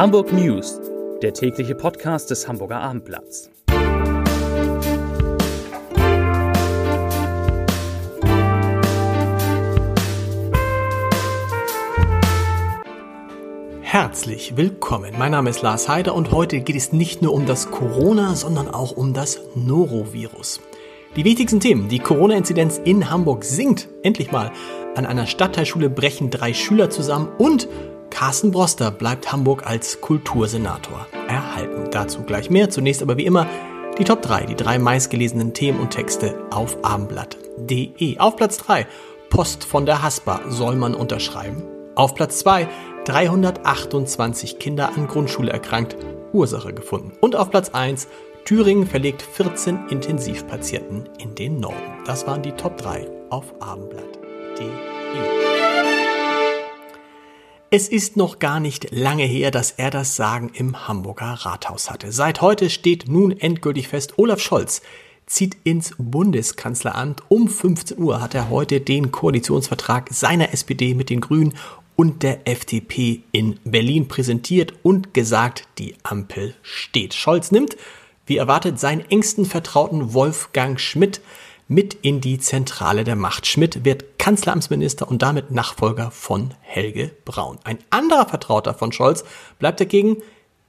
Hamburg News, der tägliche Podcast des Hamburger Abendblatts. Herzlich willkommen. Mein Name ist Lars Heider und heute geht es nicht nur um das Corona, sondern auch um das Norovirus. Die wichtigsten Themen. Die Corona-Inzidenz in Hamburg sinkt endlich mal. An einer Stadtteilschule brechen drei Schüler zusammen und Carsten Broster bleibt Hamburg als Kultursenator erhalten. Dazu gleich mehr. Zunächst aber wie immer die Top 3, die drei meistgelesenen Themen und Texte auf abendblatt.de. Auf Platz 3 Post von der Haspa soll man unterschreiben. Auf Platz 2 328 Kinder an Grundschule erkrankt, Ursache gefunden. Und auf Platz 1 Thüringen verlegt 14 Intensivpatienten in den Norden. Das waren die Top 3 auf abendblatt.de. Es ist noch gar nicht lange her, dass er das Sagen im Hamburger Rathaus hatte. Seit heute steht nun endgültig fest, Olaf Scholz zieht ins Bundeskanzleramt. Um 15 Uhr hat er heute den Koalitionsvertrag seiner SPD mit den Grünen und der FDP in Berlin präsentiert und gesagt, die Ampel steht. Scholz nimmt, wie erwartet, seinen engsten Vertrauten Wolfgang Schmidt mit in die Zentrale der Macht. Schmidt wird Kanzleramtsminister und damit Nachfolger von Helge Braun. Ein anderer Vertrauter von Scholz bleibt dagegen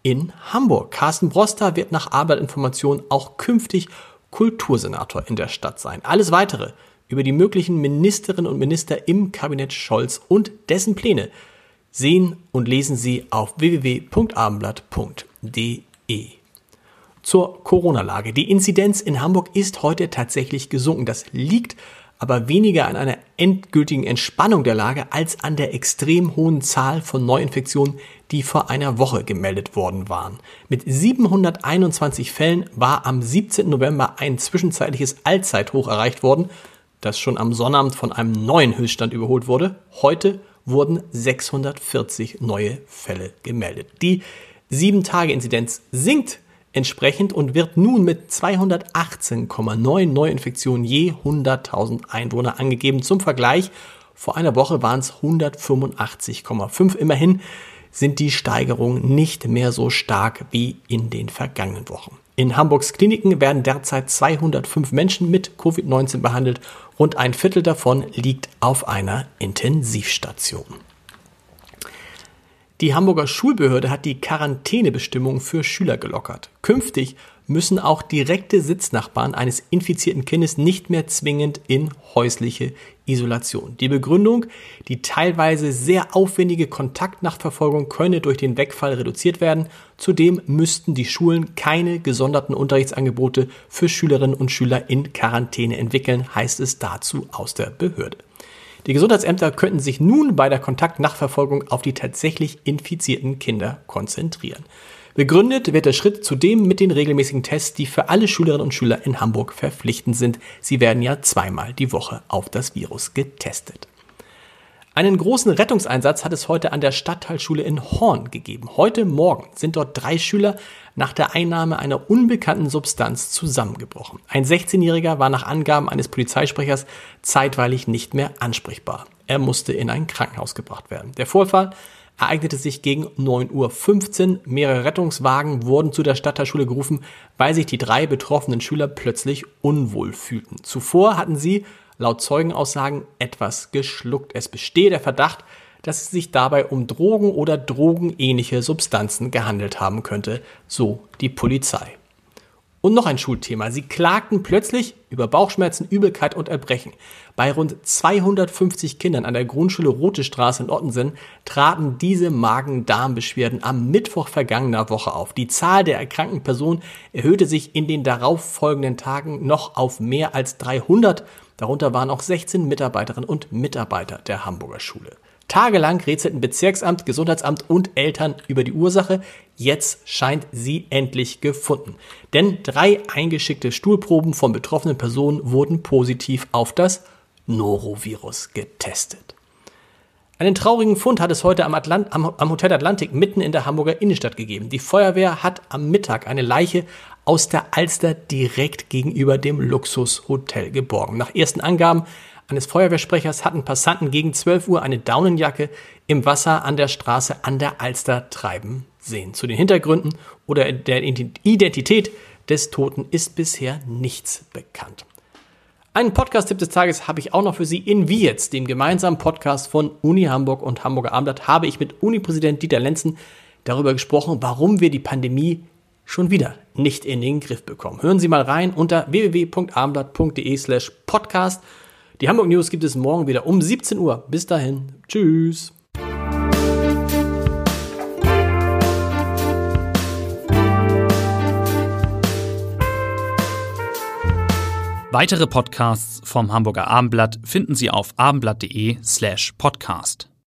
in Hamburg. Carsten Broster wird nach Arbeitsinformation auch künftig Kultursenator in der Stadt sein. Alles weitere über die möglichen Ministerinnen und Minister im Kabinett Scholz und dessen Pläne sehen und lesen Sie auf www.abendblatt.de. Zur Corona-Lage. Die Inzidenz in Hamburg ist heute tatsächlich gesunken. Das liegt aber weniger an einer endgültigen Entspannung der Lage als an der extrem hohen Zahl von Neuinfektionen, die vor einer Woche gemeldet worden waren. Mit 721 Fällen war am 17. November ein zwischenzeitliches Allzeithoch erreicht worden das schon am Sonnabend von einem neuen Höchststand überholt wurde. Heute wurden 640 neue Fälle gemeldet. Die 7-Tage-Inzidenz sinkt entsprechend und wird nun mit 218,9 Neuinfektionen je 100.000 Einwohner angegeben. Zum Vergleich, vor einer Woche waren es 185,5. Immerhin sind die Steigerungen nicht mehr so stark wie in den vergangenen Wochen. In Hamburgs Kliniken werden derzeit 205 Menschen mit Covid-19 behandelt. Rund ein Viertel davon liegt auf einer Intensivstation. Die Hamburger Schulbehörde hat die Quarantänebestimmung für Schüler gelockert. Künftig müssen auch direkte Sitznachbarn eines infizierten Kindes nicht mehr zwingend in häusliche Isolation. Die Begründung, die teilweise sehr aufwendige Kontaktnachverfolgung könne durch den Wegfall reduziert werden. Zudem müssten die Schulen keine gesonderten Unterrichtsangebote für Schülerinnen und Schüler in Quarantäne entwickeln, heißt es dazu aus der Behörde. Die Gesundheitsämter könnten sich nun bei der Kontaktnachverfolgung auf die tatsächlich infizierten Kinder konzentrieren. Begründet wird der Schritt zudem mit den regelmäßigen Tests, die für alle Schülerinnen und Schüler in Hamburg verpflichtend sind. Sie werden ja zweimal die Woche auf das Virus getestet. Einen großen Rettungseinsatz hat es heute an der Stadtteilschule in Horn gegeben. Heute Morgen sind dort drei Schüler nach der Einnahme einer unbekannten Substanz zusammengebrochen. Ein 16-Jähriger war nach Angaben eines Polizeisprechers zeitweilig nicht mehr ansprechbar. Er musste in ein Krankenhaus gebracht werden. Der Vorfall ereignete sich gegen 9.15 Uhr. Mehrere Rettungswagen wurden zu der Stadtteilschule gerufen, weil sich die drei betroffenen Schüler plötzlich unwohl fühlten. Zuvor hatten sie, laut Zeugenaussagen, etwas geschluckt. Es bestehe der Verdacht, dass es sich dabei um Drogen oder drogenähnliche Substanzen gehandelt haben könnte, so die Polizei. Und noch ein Schulthema. Sie klagten plötzlich über Bauchschmerzen, Übelkeit und Erbrechen. Bei rund 250 Kindern an der Grundschule Rote Straße in Ottensen traten diese Magen-Darm-Beschwerden am Mittwoch vergangener Woche auf. Die Zahl der erkrankten Personen erhöhte sich in den darauffolgenden Tagen noch auf mehr als 300. Darunter waren auch 16 Mitarbeiterinnen und Mitarbeiter der Hamburger Schule. Tagelang rätselten Bezirksamt, Gesundheitsamt und Eltern über die Ursache. Jetzt scheint sie endlich gefunden. Denn drei eingeschickte Stuhlproben von betroffenen Personen wurden positiv auf das Norovirus getestet. Einen traurigen Fund hat es heute am, Atlant am, am, Hotel Atlantik mitten in der Hamburger Innenstadt gegeben. Die Feuerwehr hat am Mittag eine Leiche aus der Alster direkt gegenüber dem Luxushotel geborgen. Nach ersten Angaben eines Feuerwehrsprechers hatten Passanten gegen 12 Uhr eine Daunenjacke im Wasser an der Straße an der Alster treiben sehen. Zu den Hintergründen oder der Identität des Toten ist bisher nichts bekannt. Einen Podcast-Tipp des Tages habe ich auch noch für Sie. In Wie jetzt, dem gemeinsamen Podcast von Uni Hamburg und Hamburger Abendblatt, habe ich mit Uni-Präsident Dieter Lenzen darüber gesprochen, warum wir die Pandemie schon wieder nicht in den Griff bekommen. Hören Sie mal rein unter www.abendblatt.de slash podcast. Die Hamburg News gibt es morgen wieder um 17 Uhr. Bis dahin. Tschüss. Weitere Podcasts vom Hamburger Abendblatt finden Sie auf abendblatt.de slash podcast.